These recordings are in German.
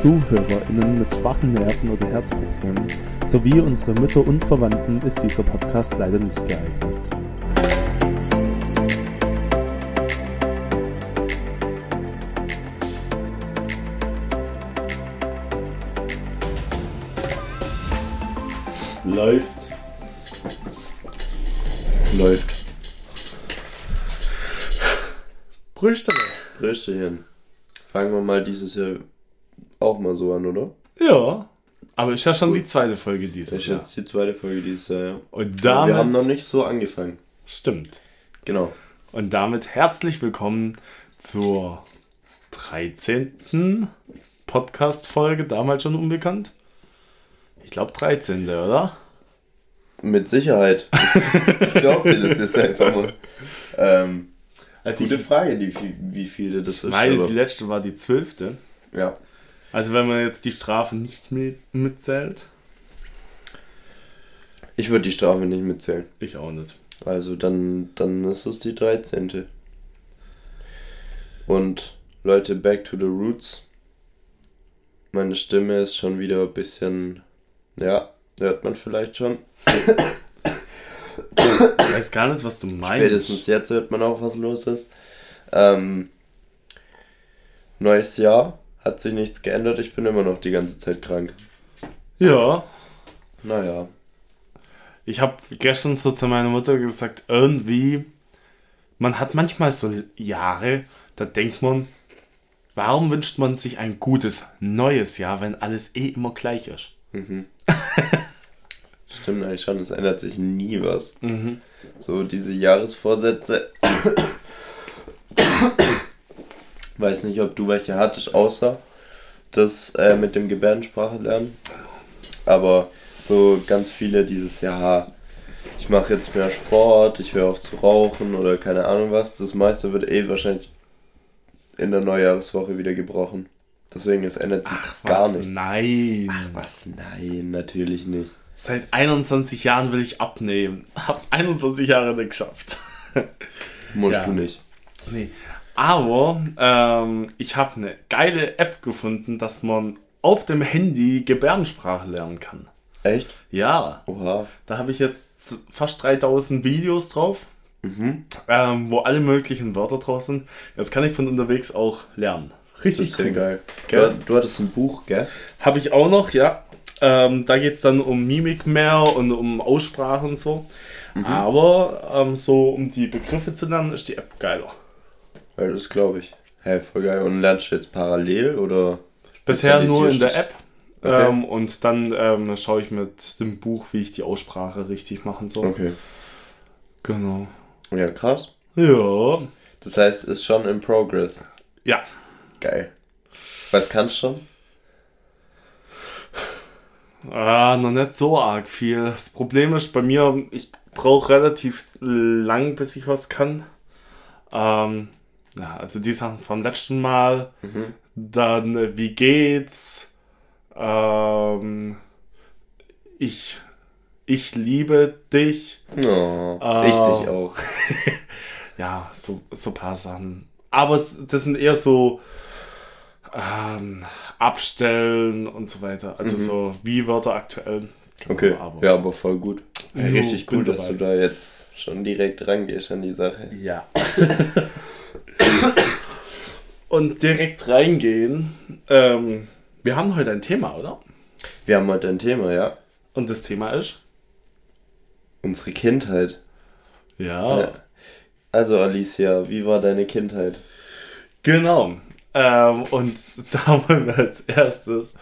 ZuhörerInnen mit schwachen Nerven oder Herzproblemen sowie unsere Mütter und Verwandten ist dieser Podcast leider nicht geeignet. Läuft. Läuft. Brüsterle. Rösterchen. Fangen wir mal dieses Jahr auch mal so an, oder? Ja, aber ist ja schon die zweite Folge dieses ist Jahr. jetzt die zweite Folge dieses Jahr. ja. Und damit, Wir haben noch nicht so angefangen. stimmt. Genau. Und damit herzlich willkommen zur 13. Podcast-Folge, damals schon unbekannt. Ich glaube 13. oder? Mit Sicherheit. ich glaube dir das jetzt einfach mal. Ähm, Also gute ich Frage, wie, viel- wie viele das ist. meine, die letzte war die 12. ja. Also wenn man jetzt die Strafe nicht mit, mitzählt, Ich würde die Strafe nicht mitzählen. ich auch nicht. Also dann, dann ist es die 13. Und Leute, back to the roots. Meine Stimme ist schon wieder ein bisschen, ja, hört man vielleicht schon. Ich weiß gar nicht, was du meinst. Spätestens jetzt hört man auch, was los ist. Ähm, neues Jahr, hat sich nichts geändert. Ich bin immer noch die ganze Zeit krank. Ja, Naja, ich habe gestern so zu meiner Mutter gesagt, irgendwie, man hat manchmal so Jahre, da denkt man, warum wünscht man sich ein gutes neues Jahr, wenn alles eh immer gleich ist? stimmt eigentlich schon, es ändert sich nie was. So diese Jahresvorsätze. Weiß nicht, ob du welche hattest, außer das äh, mit dem Gebärdensprache lernen. Aber so ganz viele dieses Jahr, ich mache jetzt mehr Sport, ich höre auf zu rauchen oder keine Ahnung was. Das meiste wird eh wahrscheinlich in der Neujahreswoche wieder gebrochen. Deswegen, es ändert sich gar Was? nichts. Nein. Was? Nein, natürlich nicht. Seit 21 Jahren will ich abnehmen. Hab's 21 Jahre nicht geschafft. Musst Ja. du nicht. Nee. Aber ähm, ich habe eine geile App gefunden, dass man auf dem Handy Gebärdensprache lernen kann. Echt? Ja, Oha. da habe ich jetzt fast 3000 Videos drauf, Mhm. ähm, wo alle möglichen Wörter drauf sind. Jetzt kann ich von unterwegs auch lernen. Richtig cool. geil. Gell? Du, du hattest ein Buch, gell? Habe ich auch noch, ja. Ähm, da geht es dann um Mimik mehr und um Aussprache und so. Aber ähm, so um die Begriffe zu lernen, ist die App geiler. Ja, das glaube ich. Hey, voll geil. Und lernst du jetzt parallel oder? Bisher nur in der? App. Okay. Ähm, und dann ähm, schaue ich mit dem Buch, wie ich die Aussprache richtig machen soll. Okay. Genau. Ja, krass. Ja. Das heißt, ist schon in progress. Ja. Geil. Was kannst du schon? Ah, noch nicht so arg viel. Das Problem ist bei mir, ich brauche relativ lang, bis ich was kann. Ähm, ja, also die Sachen vom letzten Mal. Dann, äh, wie geht's? Ähm, ich, ich liebe dich. Oh, Ah. ich dich auch. Ja, so, so ein paar Sachen. Aber das sind eher so ähm, Abstellen und so weiter. Also so wie Wörter aktuell. Genau, Okay. aber- Ja, aber voll gut. Richtig cool, dass dabei. du da jetzt schon direkt rangehst an die Sache. Ja. Und direkt reingehen. Ähm, wir haben heute ein Thema, oder? Wir haben heute ein Thema, ja. Und das Thema ist? Unsere Kindheit. Ja. Ja. Also Alicia, wie war deine Kindheit? Genau. Ähm, und da wollen wir als erstes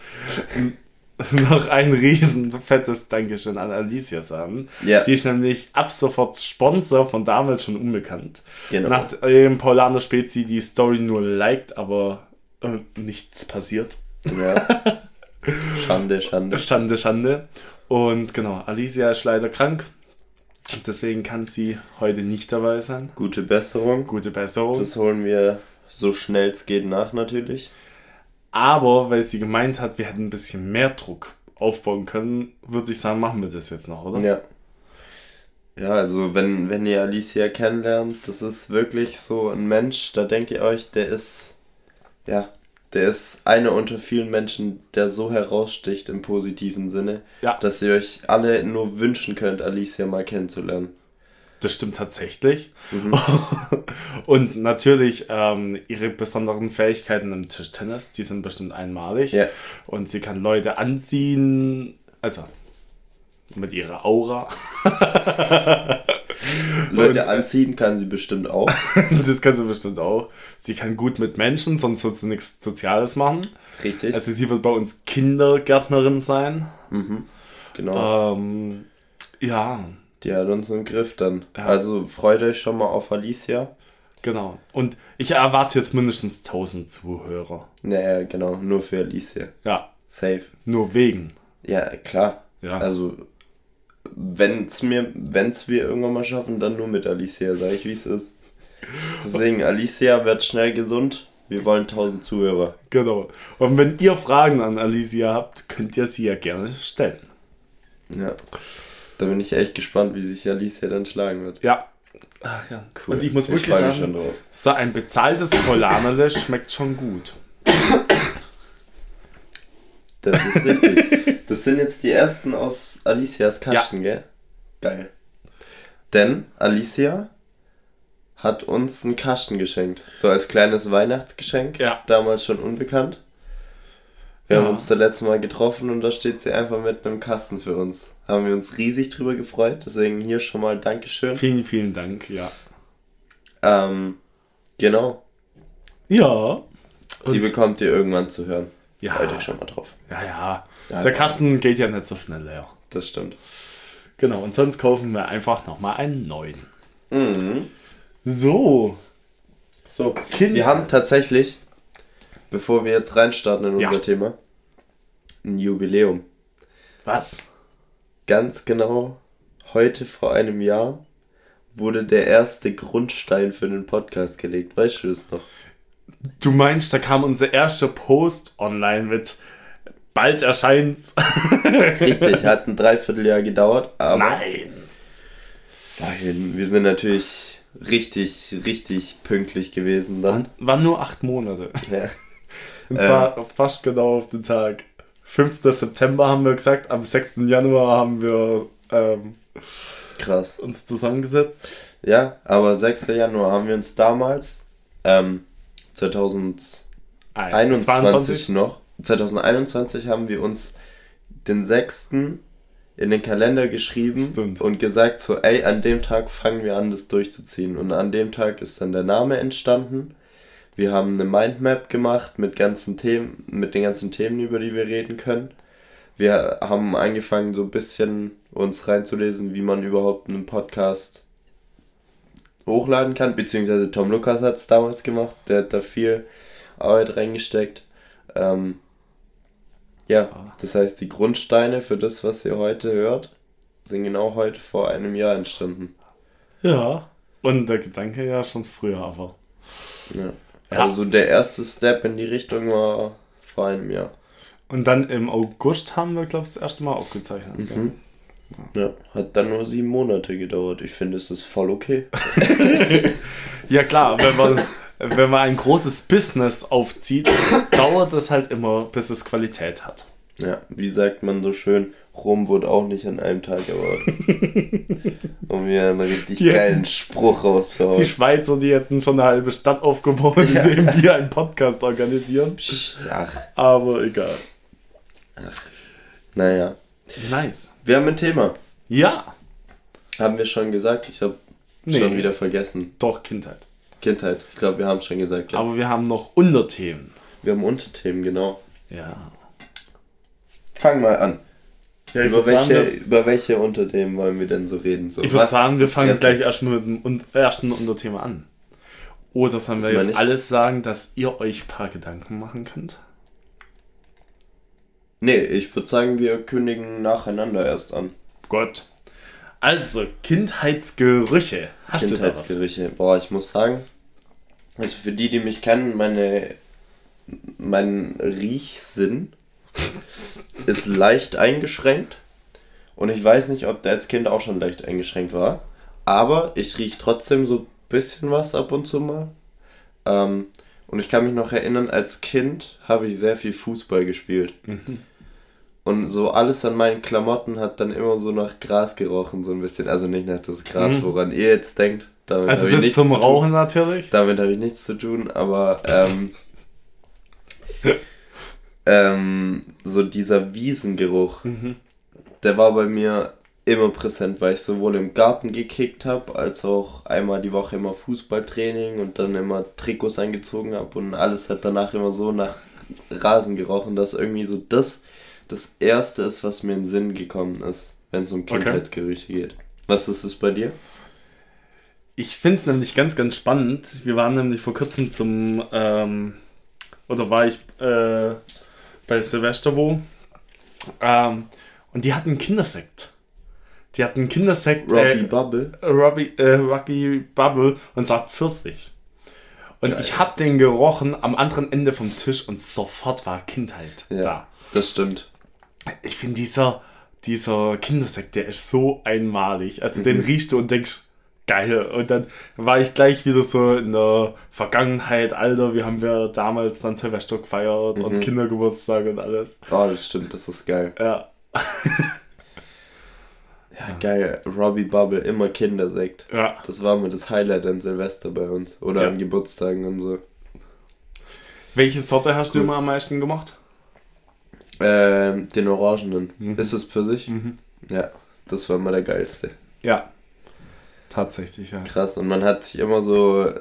noch ein riesen fettes Dankeschön an Alicia sagen. Ja. Die ist nämlich ab sofort Sponsor von damals schon unbekannt. Genau. Nachdem Paulana Spezi die Story nur liked, aber äh, nichts passiert. Ja. Schande, Schande. Schande, Schande. Und genau, Alicia ist leider krank. Und deswegen kann sie heute nicht dabei sein. Gute Besserung. Gute Besserung. Das holen wir so schnell es geht nach natürlich. Aber weil sie gemeint hat, wir hätten ein bisschen mehr Druck aufbauen können, würde ich sagen, machen wir das jetzt noch, oder? Ja. Ja, also wenn, wenn ihr Alicia kennenlernt, das ist wirklich so ein Mensch, da denkt ihr euch, der ist, ja, der ist einer unter vielen Menschen, der so heraussticht im positiven Sinne, Ja. dass ihr euch alle nur wünschen könnt, Alicia mal kennenzulernen. Das stimmt tatsächlich. Und natürlich ähm, ihre besonderen Fähigkeiten im Tischtennis, die sind bestimmt einmalig. Ja. Und sie kann Leute anziehen, also mit ihrer Aura. Leute anziehen kann sie bestimmt auch. das kann sie bestimmt auch. Sie kann gut mit Menschen, sonst wird sie nichts Soziales machen. Richtig. Also sie wird bei uns Kindergärtnerin sein. genau. Ähm, ja, Die hat uns im Griff dann. Ja. Also freut euch schon mal auf Alicia. genau. Und ich erwarte jetzt mindestens 1000 Zuhörer. Naja, genau, nur für Alicia. Ja, Safe. nur wegen. Ja, klar. Ja. Also, wenn's mir, wenn's wir irgendwann mal schaffen, dann nur mit Alicia, sag ich, wie es ist. Deswegen, Alicia wird schnell gesund. Wir wollen 1000 Zuhörer. Genau. Und wenn ihr Fragen an Alicia habt, könnt ihr sie ja gerne stellen. Ja. Da bin ich echt gespannt, wie sich Alicia dann schlagen wird. Ja. Ach ja, Cool. Und ich muss wirklich mich sagen, schon drauf. so ein bezahltes Polanerle schmeckt schon gut. Das ist richtig. Das sind jetzt die ersten aus Alicias Kasten, gell? Geil. Denn Alicia hat uns einen Kasten geschenkt. So als kleines Weihnachtsgeschenk. Ja. Damals schon unbekannt. Wir Ja. haben uns das letzte Mal getroffen und da steht sie einfach mit einem Kasten für uns. Haben wir uns riesig drüber gefreut. Deswegen hier schon mal Dankeschön. Vielen, vielen Dank, ja. Ähm, genau. Ja. Die bekommt ihr irgendwann zu hören. Ja. Freut euch schon mal drauf. ja, ja. Ja, Der ja. Kasten geht ja nicht so schnell leer. Das stimmt. Genau, und sonst kaufen wir einfach nochmal einen neuen. Mhm. So. So, Kinder. wir haben tatsächlich, bevor wir jetzt reinstarten in unser Ja. Thema, ein Jubiläum. Was? Ganz genau heute vor einem Jahr wurde der erste Grundstein für den Podcast gelegt. Weißt du es noch? Du meinst, da kam unser erster Post online mit bald erscheint's. Richtig, hat ein Dreivierteljahr gedauert, aber Nein. nein, wir sind natürlich richtig, richtig pünktlich gewesen dann. Waren nur acht Monate. Ja. Und zwar fast genau auf den Tag. 5. September haben wir gesagt, am 6. Januar haben wir ähm, Krass. uns zusammengesetzt. Ja, aber 6. Januar haben wir uns damals, ähm, 2000 Ein- 21 noch. 2021 haben wir uns den 6. in den Kalender geschrieben Stimmt. und gesagt so, ey, an dem Tag fangen wir an, das durchzuziehen. Und an dem Tag ist dann der Name entstanden. Wir haben eine Mindmap gemacht mit ganzen Themen, mit den ganzen Themen, über die wir reden können. Wir haben angefangen, so ein bisschen uns reinzulesen, wie man überhaupt einen Podcast hochladen kann, beziehungsweise Tom Lukas hat es damals gemacht, der hat da viel Arbeit reingesteckt. Ähm, ja, das heißt, die Grundsteine für das, was ihr heute hört, sind genau heute vor einem Jahr entstanden. Ja. Und der Gedanke ja schon früher, aber. Ja. Ja. Also der erste Step in die Richtung war vor einem Jahr. Und dann im August haben wir, glaube ich, das erste Mal aufgezeichnet. Mhm. Ja, hat dann nur sieben Monate gedauert. Ich finde, es ist voll okay. Ja klar, wenn man, wenn man ein großes Business aufzieht, dauert es halt immer, bis es Qualität hat. Ja, wie sagt man so schön, Rom wurde auch nicht an einem Tag erbaut. um mir einen richtig Die geilen hätten- Spruch Die rauszuhauen. Schweizer, die hätten schon eine halbe Stadt aufgebaut, Ja. indem wir einen Podcast organisieren. Psst, Ach, Aber egal. naja. Nice. Wir haben ein Thema. Ja, Haben wir schon gesagt? Ich habe Nee. schon wieder vergessen. doch Kindheit. Kindheit. Ich glaube, wir haben es schon gesagt. Ja. Aber wir haben noch Unterthemen. Wir haben Unterthemen, genau. Ja. Fang mal an. Ja Über würde sagen, welche, wir, über welche Unterthemen wollen wir denn so reden? So, ich würd was sagen, wir fangen erste? gleich erst mit dem ersten Unterthema an. Oder sollen wir jetzt ich. alles sagen, dass ihr euch ein paar Gedanken machen könnt? Nee, ich würde sagen, wir kündigen nacheinander erst an. Gott. Also, Kindheitsgerüche. Hast du da was? Kindheitsgerüche. Boah, ich muss sagen, also für die, die mich kennen, meine, mein Riechsinn ist leicht eingeschränkt. Und ich weiß nicht, ob der als Kind auch schon leicht eingeschränkt war. Aber ich rieche trotzdem so ein bisschen was ab und zu mal. Ähm, Und ich kann mich noch erinnern, als Kind habe ich sehr viel Fußball gespielt. Mhm. Und so alles an meinen Klamotten hat dann immer so nach Gras gerochen, so ein bisschen. Also nicht nach das Gras, Mhm. woran ihr jetzt denkt. Damit Also das zum zu tun. Rauchen natürlich. Damit habe ich nichts zu tun, aber ähm, ähm, so dieser Wiesengeruch, Mhm. der war bei mir immer präsent, weil ich sowohl im Garten gekickt habe, als auch einmal die Woche immer Fußballtraining und dann immer Trikots eingezogen habe und alles hat danach immer so nach Rasen gerochen, dass irgendwie so das das Erste ist, was mir in den Sinn gekommen ist, wenn es um Okay. Kindheitsgerüche geht. Was ist es bei dir? Ich finde es nämlich ganz, ganz spannend. Wir waren nämlich vor kurzem zum, ähm, oder war ich äh, bei Silvester ähm, und die hatten Kindersekt. Die hatten Kindersekt, Robbie äh, Bubble? Robbie, äh, Rocky Bubble und sagt Pfirsich. Und Geil. ich habe den gerochen am anderen Ende vom Tisch und sofort war Kindheit Ja, da. das stimmt. Ich finde dieser, dieser Kindersekt, der ist so einmalig. Also Mhm. den riechst du und denkst, geil. Und dann war ich gleich wieder so in der Vergangenheit, Alter, wie haben wir damals dann Silvester gefeiert Mhm. und Kindergeburtstag und alles. Oh, das stimmt, das ist geil. Ja, Ja, geil. Robbie Bubble, immer Kindersekt. ja. Das war mir das Highlight an Silvester bei uns. Oder Ja. an Geburtstagen und so. Welche Sorte hast du Cool. immer am meisten gemacht? Ähm, den Orangenen. Mhm. Ist es für sich? Ja, das war immer der geilste. Ja, tatsächlich, ja. Krass. Und man hat sich immer so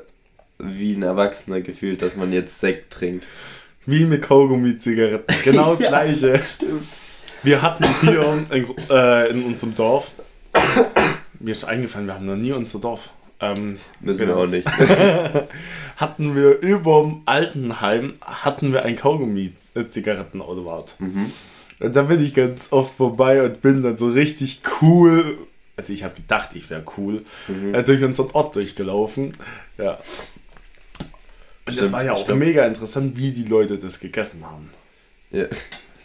wie ein Erwachsener gefühlt, dass man jetzt Sekt trinkt. Wie mit Kaugummi-Zigaretten. Genau das Ja, gleiche. Wir hatten hier in, äh, in unserem Dorf, mir ist eingefallen, wir haben noch nie unser Dorf. Ähm, Müssen wir auch nicht. hatten wir überm Altenheim hatten wir ein Kaugummi-Zigarettenautomat. mhm. Und da bin ich ganz oft vorbei und bin dann so richtig cool. Also ich habe gedacht, ich wäre cool, Mhm. äh, durch unseren Ort durchgelaufen. Ja. Und das Stimmt, war ja auch stimmt. mega interessant, wie die Leute das gegessen haben. Ja.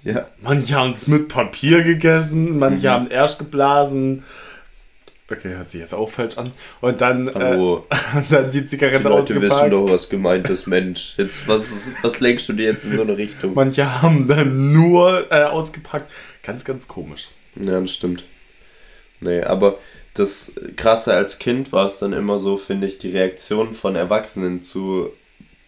ja. Manche haben es mit Papier gegessen, manche Mhm. haben erst geblasen. Okay, hört sich jetzt auch falsch an. Und dann, äh, dann die Die Zigarette Leute wissen ausgepackt. doch, was gemeint ist, Mensch. Jetzt, was, was lenkst du dir jetzt in so eine Richtung? Manche haben dann nur äh, ausgepackt. Ganz, ganz komisch. Ja, das stimmt. Nee, aber das Krasse als Kind war es dann immer so, finde ich, die Reaktion von Erwachsenen zu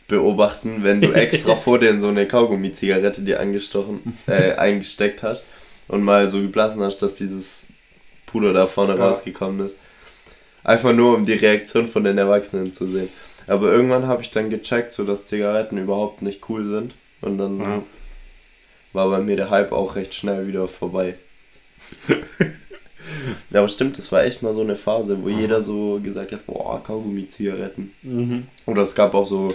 beobachten, wenn du extra vor dir in so eine Kaugummi-Zigarette dir angestochen, äh, eingesteckt hast und mal so geblasen hast, dass dieses Puder da vorne Ja. rausgekommen ist. Einfach nur, um die Reaktion von den Erwachsenen zu sehen. Aber irgendwann habe ich dann gecheckt, so dass Zigaretten überhaupt nicht cool sind. Und dann Ja. war bei mir der Hype auch recht schnell wieder vorbei. ja, aber stimmt, das war echt mal so eine Phase, wo jeder so gesagt hat, boah, Kaugummi-Zigaretten. Mhm. Oder es gab auch so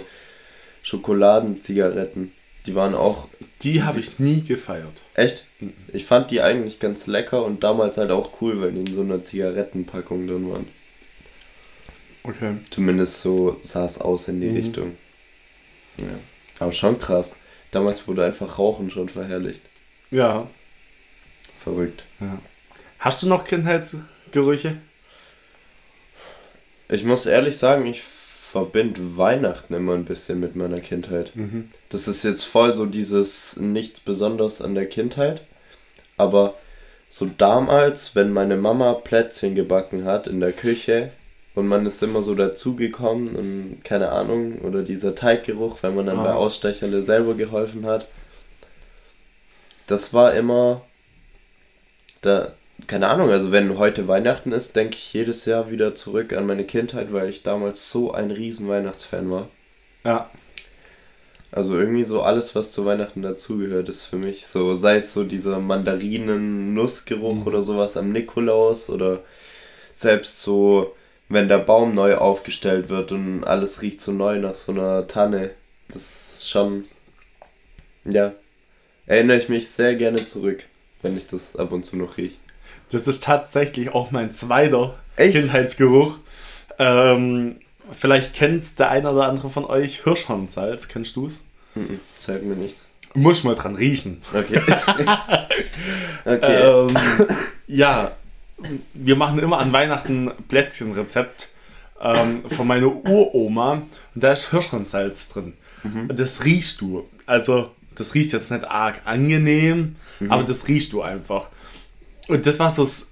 Schokoladenzigaretten. Die waren auch Die habe ich nie gefeiert. echt. Ich fand die eigentlich ganz lecker und damals halt auch cool, weil die in so einer Zigarettenpackung drin waren. Okay. Zumindest so sah es aus in die Mhm. Richtung. Ja. Aber schon krass. Damals wurde einfach Rauchen schon verherrlicht. Ja. Verrückt. ja. Hast du noch Kindheitsgerüche? Ich muss ehrlich sagen, ich verbinde Weihnachten immer ein bisschen mit meiner Kindheit. Mhm. Das ist jetzt voll so dieses nichts Besonderes an der Kindheit. Aber so damals, wenn meine Mama Plätzchen gebacken hat in der Küche und man ist immer so dazugekommen und keine Ahnung, oder dieser Teiggeruch, wenn man dann Ah. bei Ausstecherle selber geholfen hat. Das war immer da, keine Ahnung, also wenn heute Weihnachten ist, denke ich jedes Jahr wieder zurück an meine Kindheit, weil ich damals so ein riesen Weihnachtsfan war. Ja. Also irgendwie so alles, was zu Weihnachten dazugehört, ist für mich so, sei es so dieser Mandarinen-Nussgeruch Mhm. oder sowas am Nikolaus oder selbst so, wenn der Baum neu aufgestellt wird und alles riecht so neu nach so einer Tanne. Das ist schon, ja, erinnere ich mich sehr gerne zurück, wenn ich das ab und zu noch rieche. Das ist tatsächlich auch mein zweiter Echt? Kindheitsgeruch. Ähm, vielleicht kennt der ein oder andere von euch Hirschhornsalz. Kennst du es? Mhm, Zeig mir nichts. Muss mal dran riechen. Okay. okay. Ähm, ja, wir machen immer an Weihnachten Plätzchenrezept ähm, von meiner Uroma und da ist Hirschhornsalz drin. Und das riechst du. Also, das riecht jetzt nicht arg angenehm, aber das riechst du einfach. Und das war so das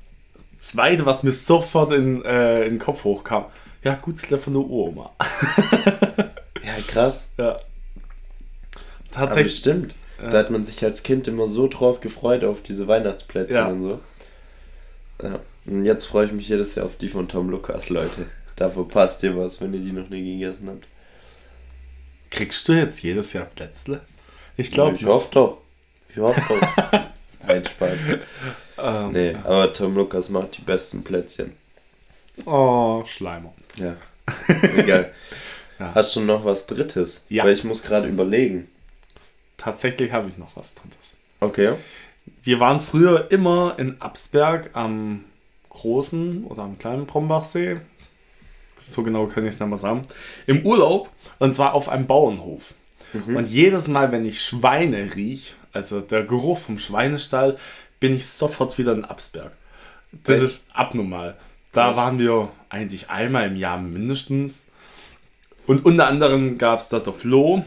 Zweite, was mir sofort in, äh, in den Kopf hochkam. Ja, Gutzler von der Oma. Ja, krass. ja. Tatsächlich. stimmt. Da hat man sich als Kind immer so drauf gefreut auf diese Weihnachtsplätzchen Ja. und so. Ja. Und jetzt freue ich mich jedes Jahr auf die von Tom Lukas, Leute. Da verpasst ihr was, wenn ihr die noch nie gegessen habt. Kriegst du jetzt jedes Jahr Plätzle? Ich glaube, ich hoffe doch. Ich hoffe doch. Nein, Spaß. Ähm, Nee, aber Tom Lukas macht die besten Plätzchen. Oh, Schleimer. Ja. Egal. Ja. Hast du noch was Drittes? Ja. Weil ich muss gerade überlegen. Tatsächlich habe ich noch was Drittes. Okay. Wir waren früher immer in Absberg am großen oder am kleinen Brombachsee. So genau kann ich es nicht mehr sagen. Im Urlaub und zwar auf einem Bauernhof. Und jedes Mal, wenn ich Schweine riech, also der Geruch vom Schweinestall, bin ich sofort wieder in Absberg. Das Echt? ist abnormal. Da Krass. waren wir eigentlich einmal im Jahr mindestens. Und unter anderem gab es da der Flo.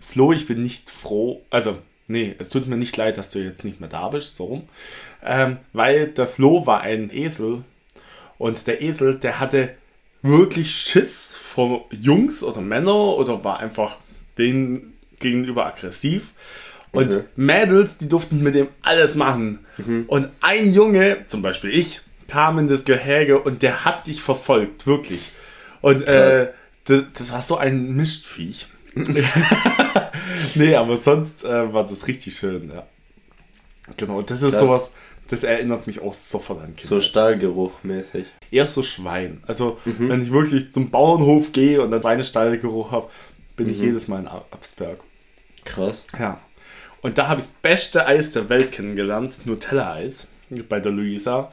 Flo, ich bin nicht froh, also nee, es tut mir nicht leid, dass du jetzt nicht mehr da bist, so rum. Ähm, weil der Flo war ein Esel und der Esel, der hatte wirklich Schiss vor Jungs oder Männer oder war einfach denen gegenüber aggressiv. Und Okay. Mädels, die durften mit dem alles machen. Und ein Junge, zum Beispiel ich, kam in das Gehege und der hat dich verfolgt, wirklich. Und äh, das, das war so ein Mistviech. nee, aber sonst äh, war das richtig schön, ja. Genau, das ist Krass. sowas, das erinnert mich auch sofort an Kinder. So Stahlgeruch mäßig. Eher so Schwein. Also, wenn ich wirklich zum Bauernhof gehe und dann Schweinestallgeruch habe, bin ich jedes Mal in Ab- Absberg. Krass. Ja. Und da habe ich das beste Eis der Welt kennengelernt, Nutella-Eis, bei der Luisa.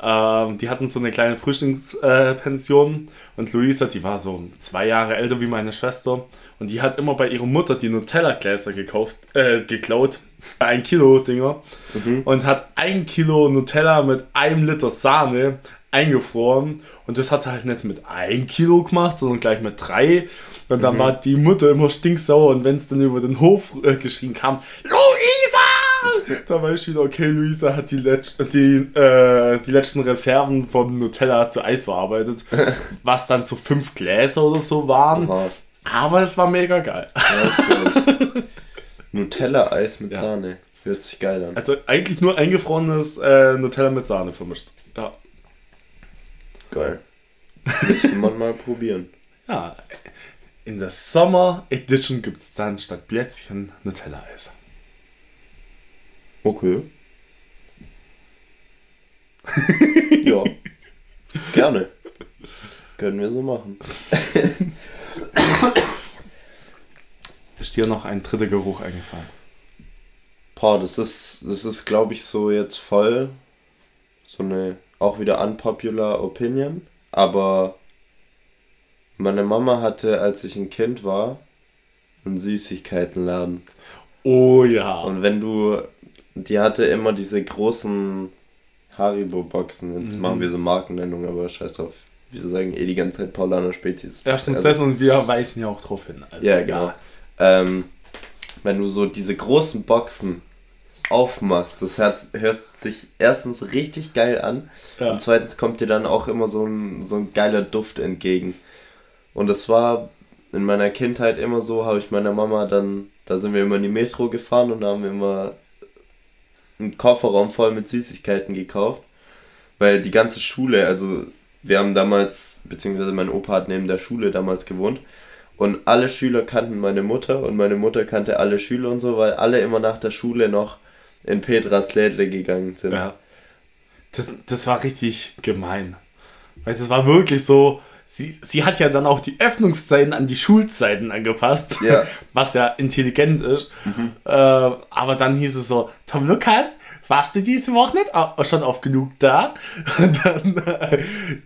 Ähm, die hatten so eine kleine Frühlingspension und Luisa, die war so zwei Jahre älter wie meine Schwester und die hat immer bei ihrer Mutter die Nutella-Gläser gekauft, äh, geklaut, ein Kilo Dinger und hat ein Kilo Nutella mit einem Liter Sahne eingefroren und das hat sie halt nicht mit ein Kilo gemacht, sondern gleich mit drei und dann war die Mutter immer stinksauer und wenn es dann über den Hof äh, geschrien kam, Luisa! Da weiß ich wieder, okay, Luisa hat die, Letz die, äh, die letzten Reserven vom Nutella zu Eis verarbeitet, was dann so fünf Gläser oder so waren. Oha. Aber es war mega geil. Ja. Nutella-Eis mit Ja. Sahne. Hört sich geil an. Also eigentlich nur eingefrorenes äh, Nutella mit Sahne vermischt. Ja. Geil. Müsste man mal probieren. ja. In der Sommer Edition gibt es dann statt Plätzchen Nutella-Eis. Okay. ja. Gerne. Können wir so machen. Ist dir noch ein dritter Geruch eingefallen? Boah, das ist, das ist glaube ich, so jetzt voll so eine auch wieder unpopular Opinion. Aber meine Mama hatte, als ich ein Kind war, einen Süßigkeitenladen. Oh ja. Und wenn du, die hatte immer diese großen Haribo-Boxen. Jetzt Mhm. machen wir so Markennennung, aber scheiß drauf. Wir sagen eh die ganze Zeit Paulaner Spezies. Erstens Also- das und wir weisen ja auch drauf hin. Also, ja, genau. Ähm, wenn du so diese großen Boxen aufmachst, das hört, hört sich erstens richtig geil an Ja. und zweitens kommt dir dann auch immer so ein, so ein geiler Duft entgegen. Und das war in meiner Kindheit immer so, habe ich meiner Mama dann, da sind wir immer in die Metro gefahren und da haben wir immer einen Kofferraum voll mit Süßigkeiten gekauft, weil die ganze Schule, also wir haben damals, beziehungsweise mein Opa hat neben der Schule damals gewohnt und alle Schüler kannten meine Mutter und meine Mutter kannte alle Schüler und so, weil alle immer nach der Schule noch in Petras Lädle gegangen sind. Ja. Das, das war richtig gemein. Weil das war wirklich so, sie, sie hat ja dann auch die Öffnungszeiten an die Schulzeiten angepasst, Ja. was ja intelligent ist. Äh, aber dann hieß es so, Tom Lukas, warst du diese Woche nicht au- schon oft genug da? Und dann, äh,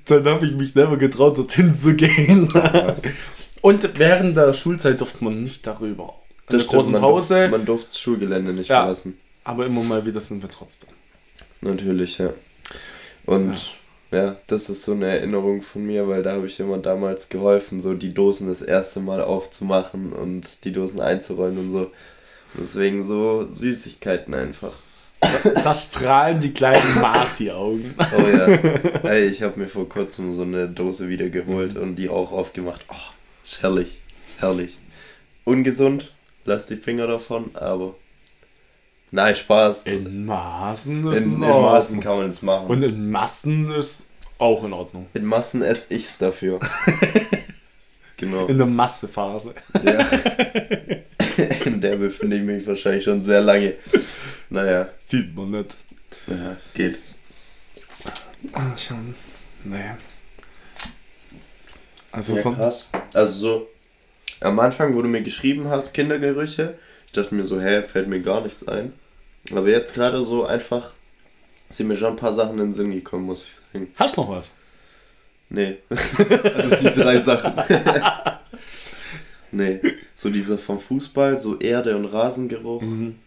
dann habe ich mich never getraut, dorthin zu gehen. Und während der Schulzeit durfte man nicht darüber. In der stimmt, großen man Pause, Durfte, man durfte das Schulgelände nicht Ja. verlassen. Aber immer mal wieder sind wir trotzdem. Natürlich, ja. Und Ja, das ist so eine Erinnerung von mir, weil da habe ich immer damals geholfen, so die Dosen das erste Mal aufzumachen und die Dosen einzuräumen und so. Deswegen so Süßigkeiten einfach. Da strahlen die kleinen Marci-Augen. Oh ja. Ey, ich habe mir vor kurzem so eine Dose wieder geholt und die auch aufgemacht. Oh, ist herrlich. Herrlich. Ungesund, lass die Finger davon, aber. Nein, Spaß. In Maßen ist In, in. Maßen kann man es machen. Und in Massen ist auch in Ordnung. in Massen esse ich's dafür. genau. In der Massephase. Ja. In der befinde ich mich wahrscheinlich schon sehr lange. Naja, Sieht man nicht. ja, geht. Ah, schon. Nee. Also Ja, sonst. Also so, am Anfang, wo du mir geschrieben hast, Kindergerüche, ich dachte mir so, hä, fällt mir gar nichts ein. Aber jetzt gerade so einfach sind mir schon ein paar Sachen in den Sinn gekommen, muss ich sagen. Hast du noch was? Nee. also die drei Sachen. nee. So dieser vom Fußball, so Erde- und Rasengeruch, Mhm.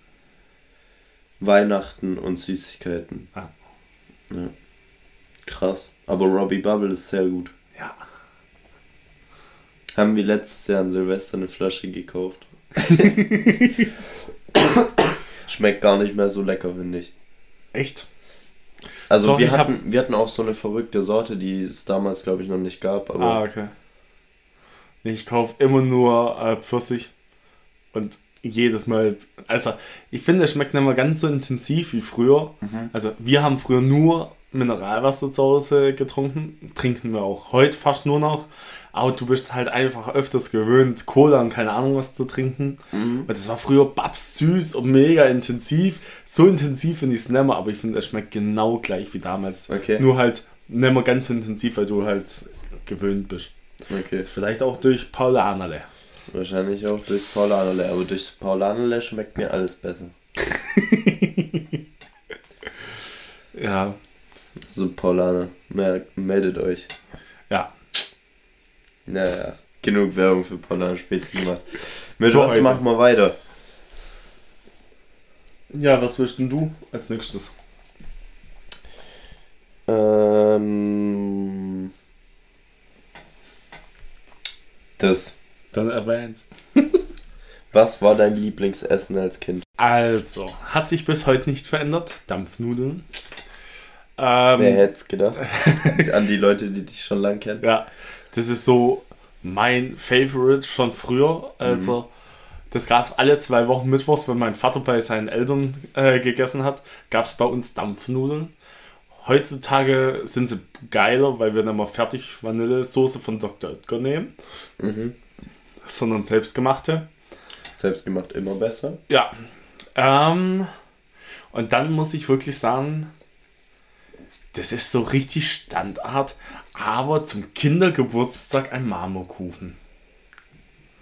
Weihnachten und Süßigkeiten. Ah. Ja. Krass. Aber Robbie Bubble ist sehr gut. Ja. Haben wir letztes Jahr an Silvester eine Flasche gekauft. Schmeckt gar nicht mehr so lecker, finde ich. Echt? Also Doch, wir, ich hab- hatten, wir hatten auch so eine verrückte Sorte, die es damals, glaube ich, noch nicht gab. Aber Ah, okay. Ich kaufe immer nur äh, Pfirsich und jedes Mal, also ich finde, es schmeckt nicht mehr ganz so intensiv wie früher. Mhm. Also wir haben früher nur Mineralwasser zu Hause getrunken, trinken wir auch heute fast nur noch. Aber du bist halt einfach öfters gewöhnt, Cola und keine Ahnung was zu trinken. Mhm. Und das war früher babs süß und mega intensiv. So intensiv finde ich es nicht mehr, aber ich finde, es schmeckt genau gleich wie damals. Okay. Nur halt nicht mehr ganz so intensiv, weil du halt gewöhnt bist. okay. Vielleicht auch durch Paulanerle. Wahrscheinlich auch durch Paulanerle, aber durch Paulanerle schmeckt mir alles besser. Ja, So Paulaner, mer- meldet euch. ja. Naja, genug Werbung für Paulaner Spezi gemacht. Mit Für was heute. machen wir weiter? Ja, was willst denn du als nächstes? Ähm, das. Dann erwähnst. Was war dein Lieblingsessen als Kind? Also, hat sich bis heute nicht verändert. Dampfnudeln. Wer Ähm, hätte es gedacht? An die Leute, die dich schon lang kennen. ja, das ist so mein Favorite schon früher. Also, das gab es alle zwei Wochen mittwochs, wenn mein Vater bei seinen Eltern äh, gegessen hat, gab es bei uns Dampfnudeln. Heutzutage sind sie geiler, weil wir dann mal fertig Vanillesoße von Dr. Oetker nehmen, Mhm. sondern selbstgemachte. Selbstgemacht immer besser. Ja. Ähm, und dann muss ich wirklich sagen, das ist so richtig Standard, aber zum Kindergeburtstag ein Marmorkuchen.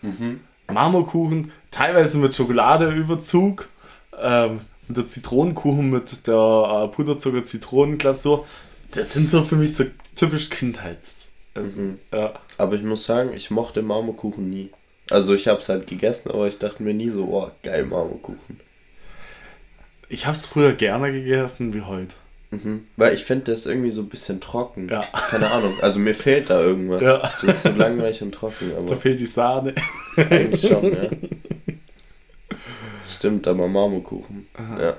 Mhm. Marmorkuchen, teilweise mit Schokoladeüberzug, ähm, und der Zitronenkuchen mit der äh, Puderzucker-Zitronenglasur. Das sind so für mich so typisch Kindheitsessen. Mhm. Ja. Aber ich muss sagen, ich mochte Marmorkuchen nie. Also ich habe es halt gegessen, aber ich dachte mir nie so, oh, geil Marmorkuchen. Ich habe es früher gerne gegessen wie heute. Mhm. Weil ich finde, das ist irgendwie so ein bisschen trocken. Ja. Keine Ahnung. Also mir fehlt da irgendwas. Ja. Das ist so langweilig und trocken, Da aber fehlt die Sahne. eigentlich schon, ja. Stimmt, aber Marmorkuchen. Ja.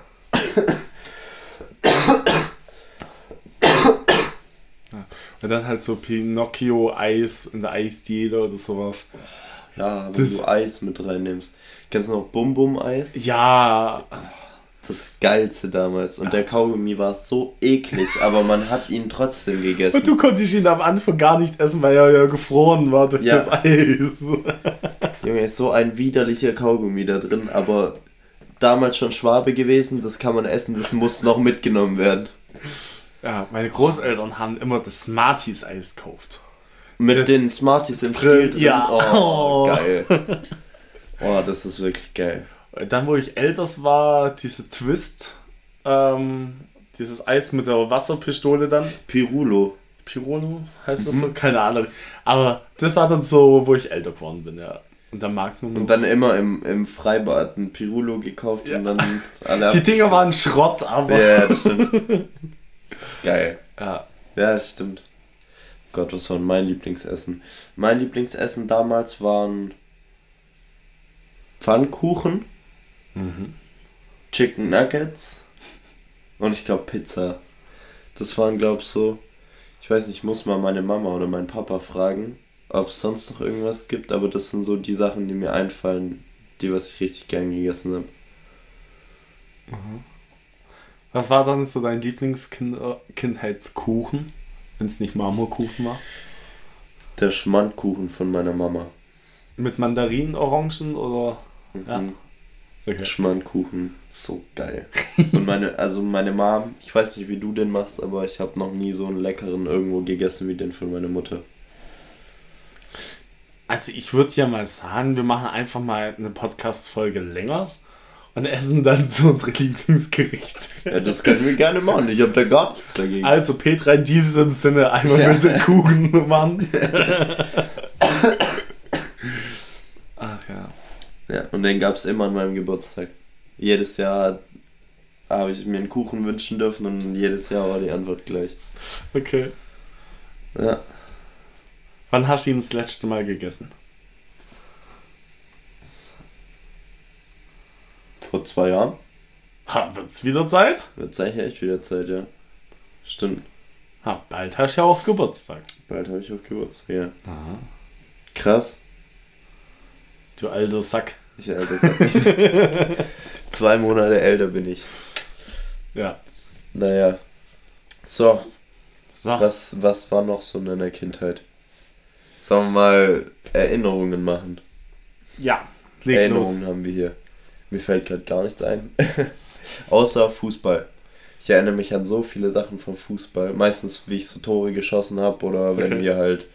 Und dann halt so Pinocchio-Eis in der Eisdiele oder sowas. Ja, wenn Das- du Eis mit reinnimmst. Kennst du noch Bum Bum Eis? Ja, Das geilste damals. Und der Kaugummi war so eklig, aber man hat ihn trotzdem gegessen. und du konntest ihn am Anfang gar nicht essen, weil er ja gefroren war durch Ja. das Eis. Junge, ist so ein widerlicher Kaugummi da drin, aber damals schon Schwabe gewesen, das kann man essen, das muss noch mitgenommen werden. Ja, meine Großeltern haben immer das Smarties-Eis gekauft. Mit Das- den Smarties im Drin, Stiel drin. ja. Oh, Oh. geil. Oh, das ist wirklich geil. Dann, wo ich älters war, diese Twist, ähm, dieses Eis mit der Wasserpistole dann. Pirulo. Pirolo heißt das Mhm. so? Keine Ahnung. Aber das war dann so, wo ich älter geworden bin, ja. Und dann Magnum. Und dann immer im, im Freibad ein Pirulo gekauft Ja. und dann alle die Dinger waren Schrott, aber. Ja, das stimmt. Geil. Ja. Ja, das stimmt. Gott, was war mein Lieblingsessen? Mein Lieblingsessen damals waren Pfannkuchen, Mhm. Chicken Nuggets und ich glaube Pizza. Das waren, glaube ich, so. Ich weiß nicht, ich muss mal meine Mama oder meinen Papa fragen, ob es sonst noch irgendwas gibt, aber das sind so die Sachen, die mir einfallen, die, was ich richtig gern gegessen habe. Was war dann so dein Lieblingskindheitskuchen? Wenn es nicht Marmorkuchen war? Der Schmandkuchen von meiner Mama. Mit Mandarinen, Orangen oder? Ja. Okay. Schmandkuchen, so geil. Und meine, also meine Mom, ich weiß nicht, wie du den machst, aber ich habe noch nie so einen leckeren irgendwo gegessen wie den von meiner Mutter. Also ich würde ja mal sagen, wir machen einfach mal eine Podcast-Folge länger und essen dann so unsere Lieblingsgerichte. Ja, das können wir gerne machen. Ich habe da gar nichts dagegen. Also Petra, in diesem Sinne einmal mit den Kuchen, Mann. Ja. Und den gab es immer an meinem Geburtstag. Jedes Jahr habe ich mir einen Kuchen wünschen dürfen und jedes Jahr war die Antwort gleich. Okay. Ja, Wann hast du ihn das letzte Mal gegessen? vor zwei Jahren Ha, wird's wieder Zeit? wird eigentlich echt wieder Zeit, ja. Stimmt. Ha, bald hast du ja auch Geburtstag. Bald habe ich auch Geburtstag, ja. Aha. Krass. Du alter Sack. Ich alter Sack. Zwei Monate älter bin ich. Ja. Naja. So, So. was, was war noch so in deiner Kindheit? Sollen wir mal Erinnerungen machen? Ja. Leg los. Erinnerungen haben wir hier. Mir fällt gerade gar nichts ein. Außer Fußball. Ich erinnere mich an so viele Sachen vom Fußball. Meistens, wie ich so Tore geschossen habe oder wenn Okay. wir halt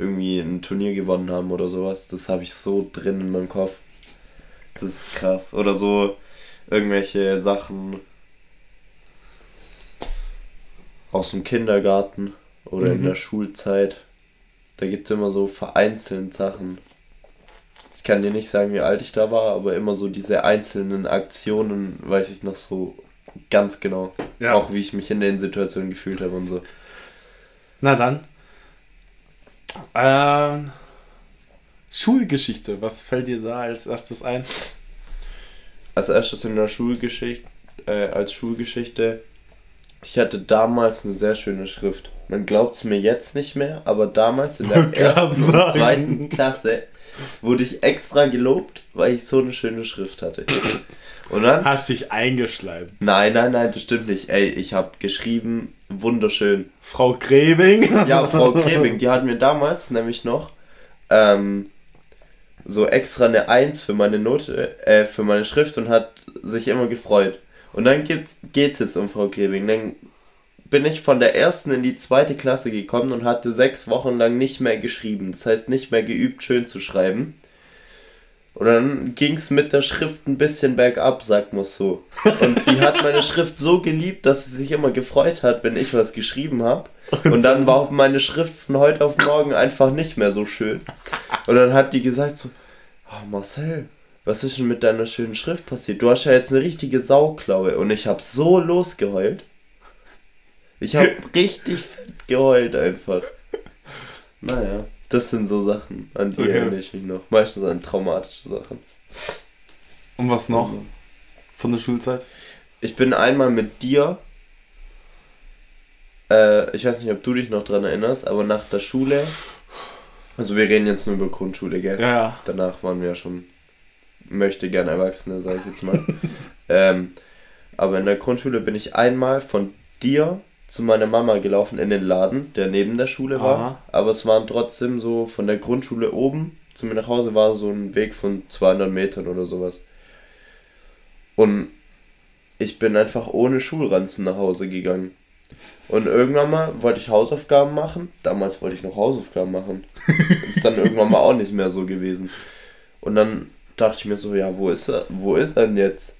irgendwie ein Turnier gewonnen haben oder sowas. Das habe ich so drin in meinem Kopf. Das ist krass. Oder so irgendwelche Sachen aus dem Kindergarten oder in Mhm. der Schulzeit. Da gibt es immer so vereinzelt Sachen. Ich kann dir nicht sagen, wie alt ich da war, aber immer so diese einzelnen Aktionen weiß ich noch so ganz genau. Ja. Auch wie ich mich in den Situationen gefühlt habe und so. Na dann. Ähm, Schulgeschichte. Was fällt dir da als erstes ein? Als erstes in der Schulgeschichte, äh, als Schulgeschichte, ich hatte damals eine sehr schöne Schrift. Man glaubt es mir jetzt nicht mehr, aber damals in der ersten und zweiten Klasse wurde ich extra gelobt, weil ich so eine schöne Schrift hatte. Und dann Hast dich eingeschleimt. Nein, nein, nein, das stimmt nicht. Ey, ich habe geschrieben, wunderschön. Frau Grebing. Ja, Frau Krebing, die hat mir damals nämlich noch ähm, so extra eine 1 für meine Note, äh, für meine Schrift und hat sich immer gefreut. Und dann geht's, geht's jetzt um Frau Krebing. Dann bin ich von der ersten in die zweite Klasse gekommen und hatte sechs Wochen lang nicht mehr geschrieben. Das heißt, nicht mehr geübt, schön zu schreiben. Und dann ging's mit der Schrift ein bisschen bergab, sagt man so. Und die hat meine Schrift so geliebt, dass sie sich immer gefreut hat, wenn ich was geschrieben habe. Und dann war meine Schrift von heute auf morgen einfach nicht mehr so schön. Und dann hat die gesagt so, oh Marcel, was ist denn mit deiner schönen Schrift passiert? Du hast ja jetzt eine richtige Sauklaue. Und ich habe so losgeheult. Ich habe richtig fett geheult einfach. Naja, das sind so Sachen, an die Okay. erinnere ich mich noch. Meistens an traumatische Sachen. Und was noch von der Schulzeit? Ich bin einmal mit dir, äh, ich weiß nicht, ob du dich noch dran erinnerst, aber nach der Schule, also wir reden jetzt nur über Grundschule, gell? Ja, ja. Danach waren wir ja schon, möchte gern Erwachsene, sage ich jetzt mal. ähm, aber in der Grundschule bin ich einmal von dir zu meiner Mama gelaufen in den Laden, der neben der Schule war. Aha. Aber es waren trotzdem so von der Grundschule oben zu mir nach Hause war so ein Weg von 200 Metern oder sowas. Und ich bin einfach ohne Schulranzen nach Hause gegangen. Und irgendwann mal wollte ich Hausaufgaben machen. Damals wollte ich noch Hausaufgaben machen. ist dann irgendwann mal auch nicht mehr so gewesen. Und dann dachte ich mir so, ja, wo ist er? Wo ist er denn jetzt?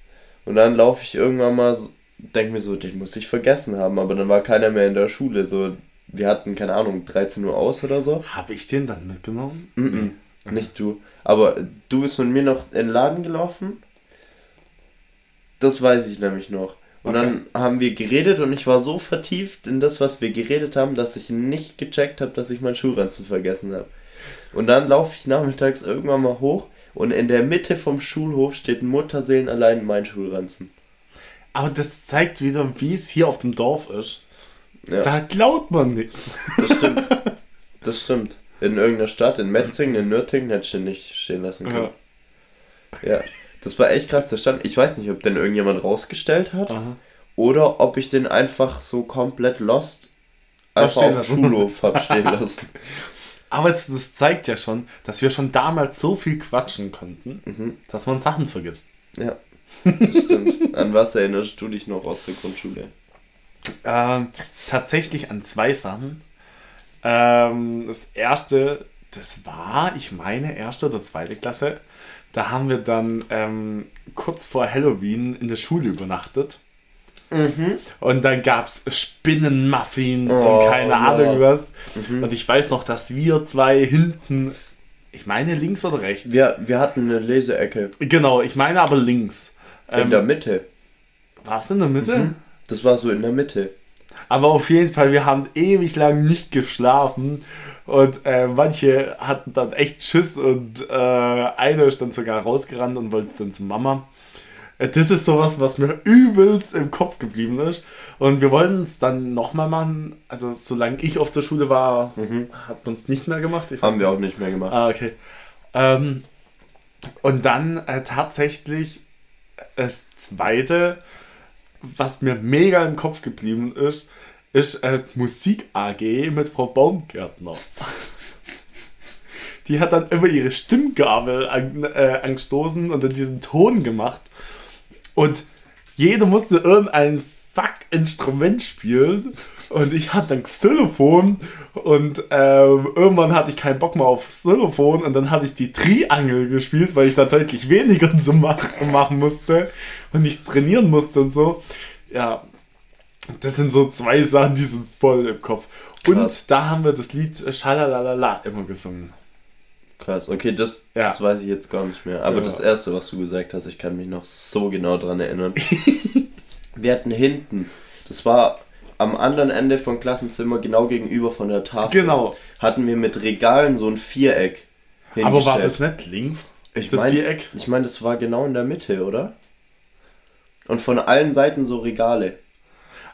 Und dann laufe ich irgendwann mal, so, denke mir so, den muss ich vergessen haben. Aber dann war keiner mehr in der Schule. So, wir hatten, keine Ahnung, 13 Uhr aus oder so. Habe ich den dann mitgenommen? Mhm. Nicht du. Aber du bist mit mir noch in den Laden gelaufen. Das weiß ich nämlich noch. Und Okay. dann haben wir geredet und ich war so vertieft in das, was wir geredet haben, dass ich nicht gecheckt habe, dass ich meinen Schulranzen vergessen habe. Und dann laufe ich nachmittags irgendwann mal hoch und in der Mitte vom Schulhof steht Mutterseelen allein mein Schulranzen. Aber das zeigt wieder, wie es hier auf dem Dorf ist. Ja. Da klaut man nichts. Das stimmt. Das stimmt. In irgendeiner Stadt, in Metzingen, in Nürtingen, hätte ich den nicht stehen lassen können. Ja. Das war echt krass. Der stand, ich weiß nicht, ob den irgendjemand rausgestellt hat Aha. oder ob ich den einfach so komplett lost einfach auf dem. Schulhof hab stehen lassen. Aber das, das zeigt ja schon, dass wir schon damals so viel quatschen konnten, Mhm. dass man Sachen vergisst. Ja. Stimmt. An was erinnerst du dich noch aus der Grundschule? Ähm, tatsächlich an zwei Sachen. Ähm, das erste, das war, ich meine, erste oder zweite Klasse. Da haben wir dann ähm, kurz vor Halloween in der Schule übernachtet. Und dann gab es Spinnenmuffins Oh, und keine ja. Ahnung was. Und ich weiß noch, dass wir zwei hinten, ich meine links oder rechts? Wir, wir hatten eine Leseecke Genau, ich meine aber links. In Ähm, der Mitte. war es in der Mitte? Das war so in der Mitte. Aber auf jeden Fall, wir haben ewig lang nicht geschlafen und äh, manche hatten dann echt Schiss und äh, eine ist dann sogar rausgerannt und wollte dann zu Mama. Äh, Das ist sowas, was mir übelst im Kopf geblieben ist. Und wir wollten es dann nochmal machen. Also, solange ich auf der Schule war, hat man es nicht mehr gemacht. Haben wir auch nicht mehr gemacht. Ah, okay. Ähm, und dann äh, tatsächlich das zweite, was mir mega im Kopf geblieben ist, ist äh, Musik AG mit Frau Baumgärtner. Die hat dann immer ihre Stimmgabel an, äh, angestoßen und dann diesen Ton gemacht. Und jeder musste irgendein Fuck-Instrument spielen. Und ich hatte dann Xylophon und ähm, irgendwann hatte ich keinen Bock mehr auf Xylophon und dann habe ich die Triangel gespielt, weil ich da deutlich weniger zu machen, machen musste und nicht trainieren musste und so. Ja, das sind so zwei Sachen, die sind voll im Kopf. Und Krass. da haben wir das Lied Schalalalala immer gesungen. Krass, okay, das, Ja. das weiß ich jetzt gar nicht mehr. Aber Ja. das erste, was du gesagt hast, ich kann mich noch so genau dran erinnern. Wir hatten hinten, das war am anderen Ende vom Klassenzimmer, genau gegenüber von der Tafel. Genau. Hatten wir mit Regalen so ein Viereck. Aber war das nicht links? Ich das mein, Viereck? Ich meine, das war genau in der Mitte, oder? Und von allen Seiten so Regale.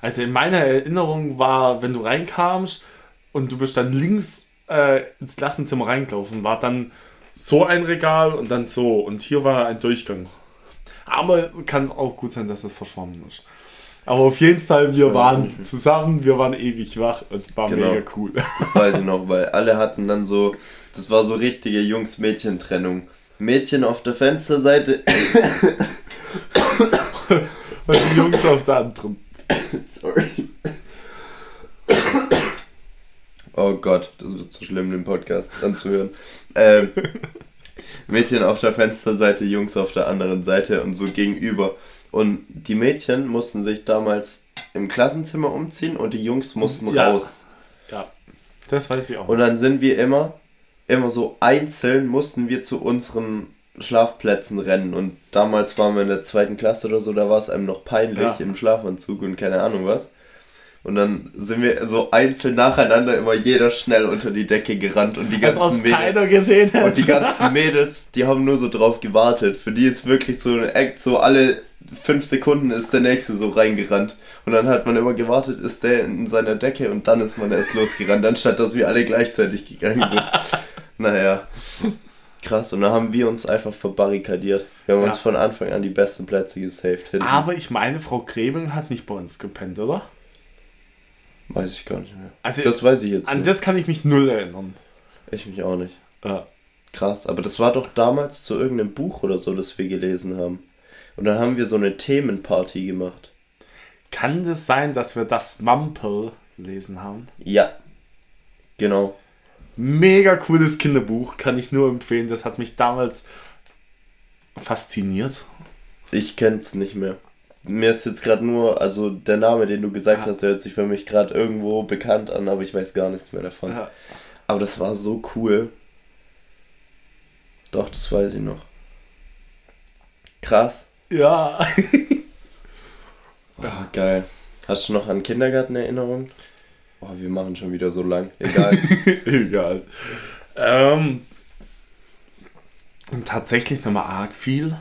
Also in meiner Erinnerung war, wenn du reinkamst und du bist dann links äh, ins Klassenzimmer reingelaufen, war dann so ein Regal und dann so. Und hier war ein Durchgang. Aber kann es auch gut sein, dass es verschwommen ist. Aber auf jeden Fall, wir waren zusammen, wir waren ewig wach und war Genau. mega cool. Das weiß ich noch, weil alle hatten dann so, das war so richtige Jungs-Mädchen-Trennung. Mädchen auf der Fensterseite. Und die Jungs auf der anderen. Sorry. Oh Gott, das wird so schlimm, den Podcast anzuhören. Ähm, Mädchen auf der Fensterseite, Jungs auf der anderen Seite und so gegenüber. Und die Mädchen mussten sich damals im Klassenzimmer umziehen und die Jungs mussten Ja. raus. Ja, das weiß ich auch. Und dann sind wir immer, immer so einzeln mussten wir zu unseren Schlafplätzen rennen. Und damals waren wir in der zweiten Klasse oder so, da war es einem noch peinlich Ja. im Schlafanzug und keine Ahnung was. Und dann sind wir so einzeln nacheinander immer jeder schnell unter die Decke gerannt und die Als ganzen es Mädels. keiner gesehen hat. Und die ganzen Mädels, die haben nur so drauf gewartet. Für die ist wirklich so ein Act, so alle fünf Sekunden ist der nächste so reingerannt. Und dann hat man immer gewartet, ist der in seiner Decke und dann ist man erst losgerannt, anstatt dass wir alle gleichzeitig gegangen sind. naja. Krass, und dann haben wir uns einfach verbarrikadiert. Wir haben Ja. uns von Anfang an die besten Plätze gesaved. Hinten. Aber ich meine, Frau Grebing hat nicht bei uns gepennt, oder? Weiß ich gar nicht mehr. Also das weiß ich jetzt An nicht. das kann ich mich null erinnern. Ich mich auch nicht. Ja. Krass, aber das war doch damals zu irgendeinem Buch oder so, das wir gelesen haben. Und dann haben wir so eine Themenparty gemacht. Kann das sein, dass wir das Mampel gelesen haben? Ja. Genau. Mega cooles Kinderbuch, kann ich nur empfehlen. Das hat mich damals fasziniert. Ich kenn's nicht mehr. Mir ist jetzt gerade nur, also der Name, den du gesagt Ja. hast, der hört sich für mich gerade irgendwo bekannt an, aber ich weiß gar nichts mehr davon. Ja. Aber das war so cool. Doch, das weiß ich noch. Krass. ja. Ah, geil. Hast du noch an Kindergarten Erinnerungen? Oh, wir machen schon wieder so lang. Egal. Egal. Ähm, tatsächlich nochmal arg viel.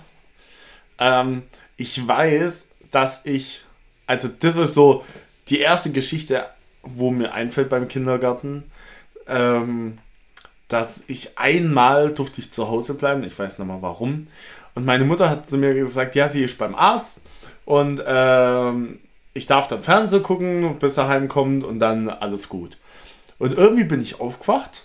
Ähm, ich weiß, dass ich, also das ist so die erste Geschichte, wo mir einfällt beim Kindergarten, ähm, dass ich einmal durfte ich zu Hause bleiben, ich weiß nicht mal warum. Und meine Mutter hat zu mir gesagt, ja, sie ist beim Arzt und ähm, ich darf dann Fernsehen gucken, bis er heimkommt und dann alles gut. Und irgendwie bin ich aufgewacht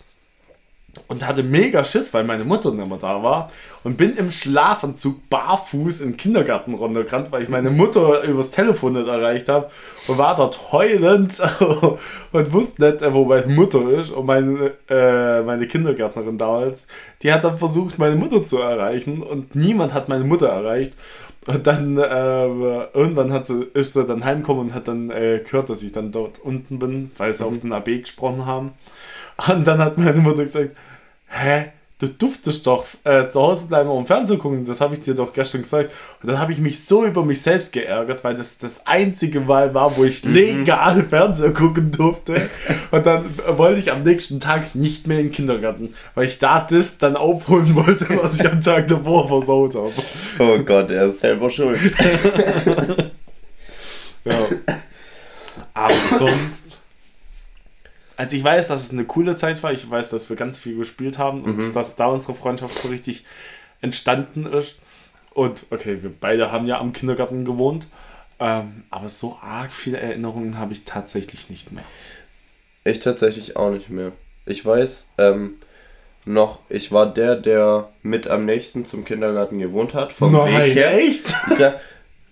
und hatte mega Schiss, weil meine Mutter nicht mehr da war und bin im Schlafanzug barfuß in den Kindergarten runtergerannt, weil ich meine Mutter übers Telefon nicht erreicht habe und war dort heulend und wusste nicht, wo meine Mutter ist und meine, äh, meine Kindergärtnerin damals, die hat dann versucht, meine Mutter zu erreichen und niemand hat meine Mutter erreicht und dann äh, irgendwann hat sie, ist sie dann heimgekommen und hat dann äh, gehört, dass ich dann dort unten bin, weil sie mhm. auf den AB gesprochen haben. Und dann hat meine Mutter gesagt, hä, du duftest doch äh, zu Hause bleiben und Fernsehen gucken, das habe ich dir doch gestern gesagt. Und dann habe ich mich so über mich selbst geärgert, weil das das einzige Mal war, wo ich mhm. legal Fernsehen gucken durfte. Und dann wollte ich am nächsten Tag nicht mehr in den Kindergarten, weil ich da das dann aufholen wollte, was ich am Tag davor versaut habe. Oh Gott, er ist selber schuld. ja. Aber sonst also ich weiß, dass es eine coole Zeit war. Ich weiß, dass wir ganz viel gespielt haben und mhm. dass da unsere Freundschaft so richtig entstanden ist. Und okay, wir beide haben ja am Kindergarten gewohnt. Ähm, aber so arg viele Erinnerungen habe ich tatsächlich nicht mehr. Ich tatsächlich auch nicht mehr. Ich weiß ähm, noch, ich war der, der mit am nächsten zum Kindergarten gewohnt hat. Vom Nein, Weg her. echt? Ja,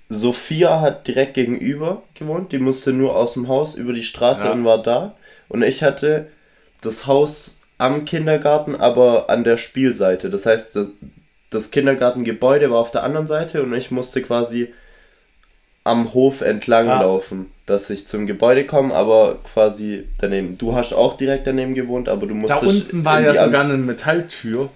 Sophia hat direkt gegenüber gewohnt. Die musste nur aus dem Haus über die Straße ja. und war da. Und ich hatte das Haus am Kindergarten, aber an der Spielseite. Das heißt, das, das Kindergartengebäude war auf der anderen Seite und ich musste quasi am Hof entlang ah. laufen, dass ich zum Gebäude komme, aber quasi daneben. Du hast auch direkt daneben gewohnt, aber du musstest. Da unten war ja sogar eine Metalltür.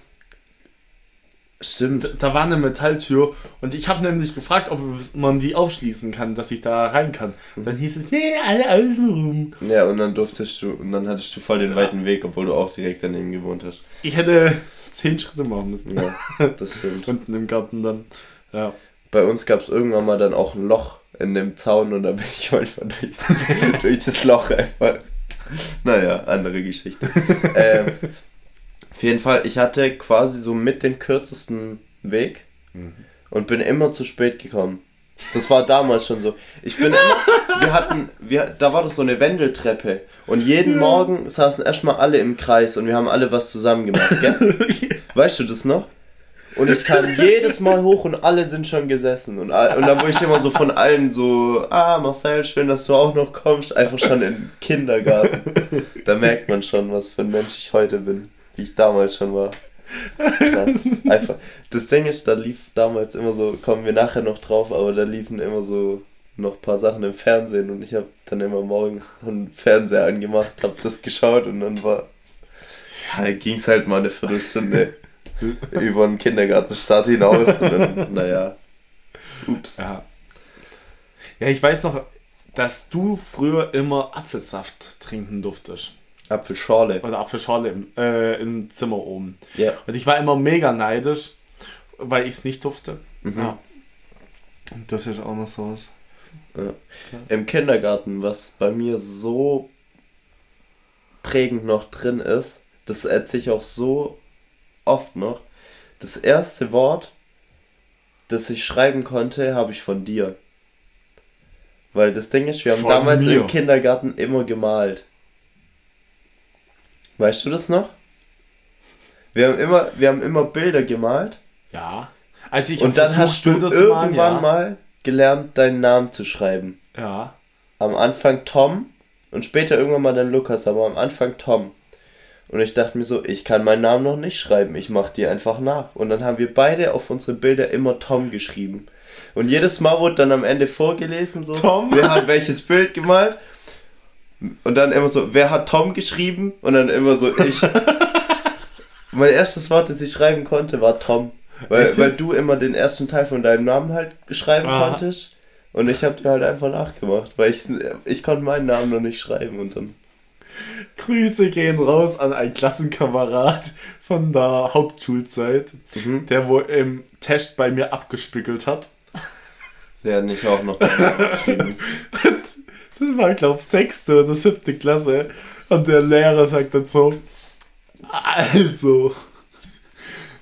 Stimmt. Da war eine Metalltür und ich habe nämlich gefragt, ob man die aufschließen kann, dass ich da rein kann. Und dann hieß es, nee, alle außen rum. Ja, und dann durftest du, und dann hattest du voll den ja. weiten Weg, obwohl du auch direkt daneben gewohnt hast. Ich hätte zehn Schritte machen müssen. Ja, das stimmt. Unten im Garten dann. Ja. Bei uns gab es irgendwann mal dann auch ein Loch in dem Zaun und da bin ich manchmal durch, durch das Loch einfach. Naja, andere Geschichte. ähm, jeden Fall, ich hatte quasi so mit den kürzesten Weg mhm. und bin immer zu spät gekommen. Das war damals schon so. Ich bin immer, wir hatten, wir, da war doch so eine Wendeltreppe und jeden Morgen saßen erstmal alle im Kreis und wir haben alle was zusammen gemacht, gell? Weißt du das noch? Und ich kam jedes Mal hoch und alle sind schon gesessen. Und, und dann wurde ich immer so von allen so, ah, Marcel, schön, dass du auch noch kommst. Einfach schon im Kindergarten. Da merkt man schon, was für ein Mensch ich heute bin wie ich damals schon war. Krass. Einfach. Das Ding ist, da lief damals immer so, kommen wir nachher noch drauf, aber da liefen immer so noch ein paar Sachen im Fernsehen und ich habe dann immer morgens einen Fernseher angemacht, habe das geschaut und dann war, ja, ging es halt mal eine Viertelstunde über den Kindergartenstart hinaus und dann, naja, ups. Ja. ja, ich weiß noch, dass du früher immer Apfelsaft trinken durftest. Apfelschorle. Oder Apfelschorle im, äh, im Zimmer oben. Ja. Und ich war immer mega neidisch, weil ich es nicht durfte. Mhm. Ja. Und das ist auch noch sowas. Ja. Im Kindergarten, was bei mir so prägend noch drin ist, das erzähle ich auch so oft noch. Das erste Wort, das ich schreiben konnte, habe ich von dir. Weil das Ding ist, wir haben von damals mir. im Kindergarten immer gemalt. Weißt du das noch? Wir haben immer, wir haben immer Bilder gemalt. Ja. Als ich und dann hast du irgendwann malen, ja. mal gelernt, deinen Namen zu schreiben. Ja. Am Anfang Tom und später irgendwann mal dann Lukas, aber am Anfang Tom. Und ich dachte mir so, ich kann meinen Namen noch nicht schreiben, ich mach dir einfach nach. Und dann haben wir beide auf unsere Bilder immer Tom geschrieben. Und jedes Mal wurde dann am Ende vorgelesen, so, Tom? wer hat welches Bild gemalt. Und dann immer so, wer hat Tom geschrieben? Und dann immer so, ich. mein erstes Wort, das ich schreiben konnte, war Tom. Weil, weil du immer den ersten Teil von deinem Namen halt schreiben Aha. konntest. Und ich habe dir halt einfach nachgemacht, weil ich, ich konnte meinen Namen noch nicht schreiben und dann. Grüße gehen raus an einen Klassenkamerad von der Hauptschulzeit, Mhm. der wohl im Test bei mir abgespickelt hat. Der hat nicht auch noch geschrieben. Das war, glaube ich, sechste oder siebte Klasse. Und der Lehrer sagt dann so, also,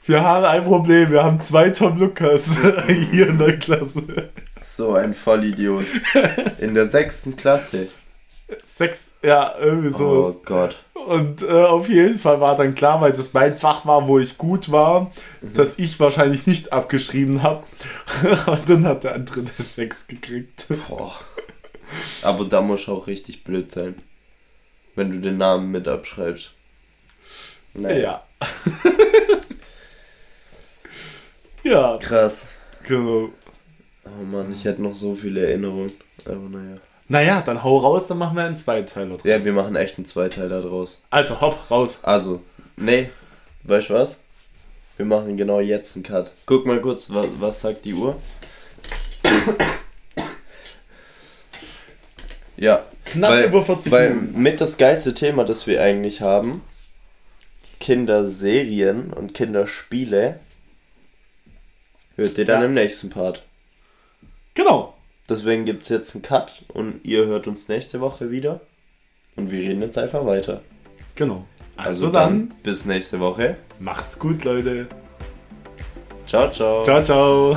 wir haben ein Problem, wir haben zwei Tom Lukas hier in der Klasse. So ein Vollidiot. In der sechsten Klasse. Sechs, ja, irgendwie sowas. Oh Gott. Und äh, auf jeden Fall war dann klar, weil das mein Fach war, wo ich gut war, dass ich wahrscheinlich nicht abgeschrieben habe. Und dann hat der andere eine 6 gekriegt. Boah. Aber da muss auch richtig blöd sein. Wenn du den Namen mit abschreibst. Naja. Ja. ja, Krass. genau. Oh Mann, ich hätte noch so viele Erinnerungen. Aber naja. Naja, dann hau raus, dann machen wir einen Zweiteiler draus. Ja, wir machen echt einen Zweiteiler draus. Also hopp, raus. Also, nee, weißt du was? Wir machen genau jetzt einen Cut. Guck mal kurz, was, was sagt die Uhr? Ja, Knapp weil, über 40 weil Minuten. mit das geilste Thema, das wir eigentlich haben, Kinderserien und Kinderspiele, hört ihr dann Ja. im nächsten Part. Genau. Deswegen gibt es jetzt einen Cut und ihr hört uns nächste Woche wieder. Und wir reden jetzt einfach weiter. Genau. Also, dann, bis nächste Woche. macht's gut, Leute. Ciao, ciao. Ciao, ciao.